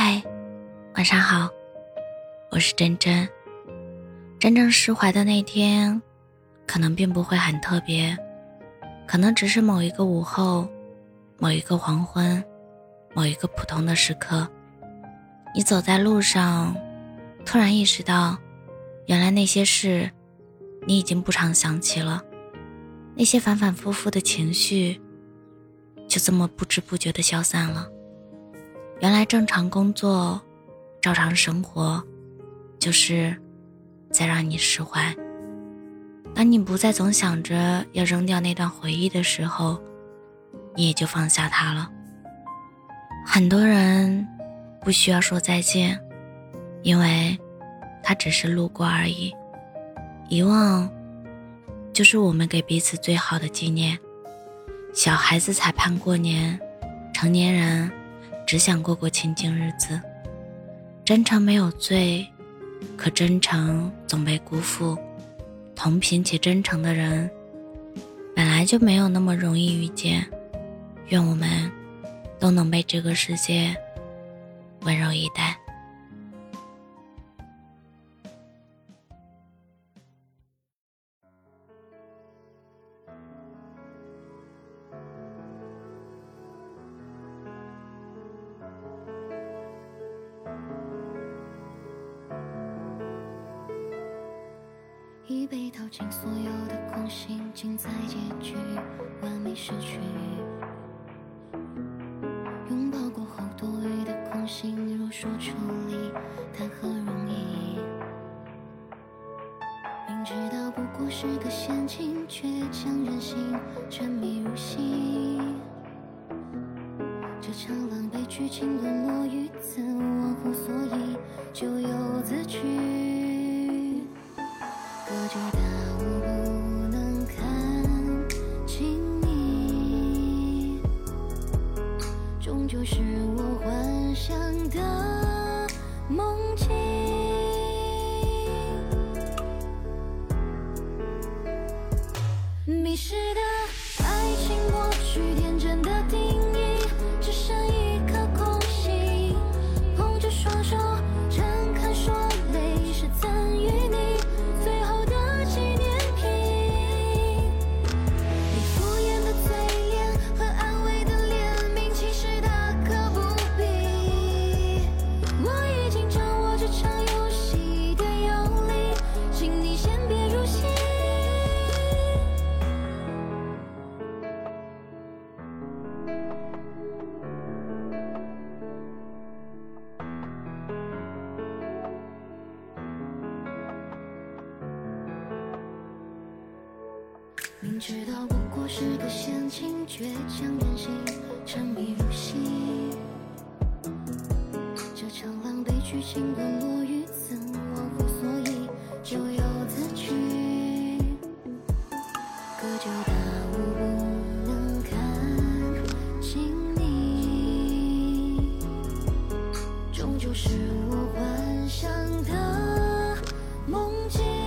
嗨，晚上好，我是真真。真正释怀的那天，可能并不会很特别，可能只是某一个午后，某一个黄昏，某一个普通的时刻，你走在路上，突然意识到，原来那些事，你已经不常想起了，那些反反复复的情绪，就这么不知不觉的消散了。原来正常工作，照常生活，就是在让你释怀。当你不再总想着要扔掉那段回忆的时候，你也就放下它了。很多人不需要说再见，因为他只是路过而已。遗忘，就是我们给彼此最好的纪念。小孩子才盼过年，成年人。只想过过清静日子，真诚没有罪，可真诚总被辜负。同频且真诚的人，本来就没有那么容易遇见。愿我们都能被这个世界温柔以待。被掏尽所有的空心，尽在结局，完美失去。拥抱过后多余的空心，若说出离，谈何容易？明知道不过是个陷阱，却将人心沉迷入戏。这场狼狈剧情沦落于此，忘乎所以，咎由自取。隔绝大明知道不过是个陷阱，却将人心沉迷入戏。这场狼狈剧情沦落于此，忘乎所以，咎由自取。隔久大雾不能看清你，终究是我幻想的梦境。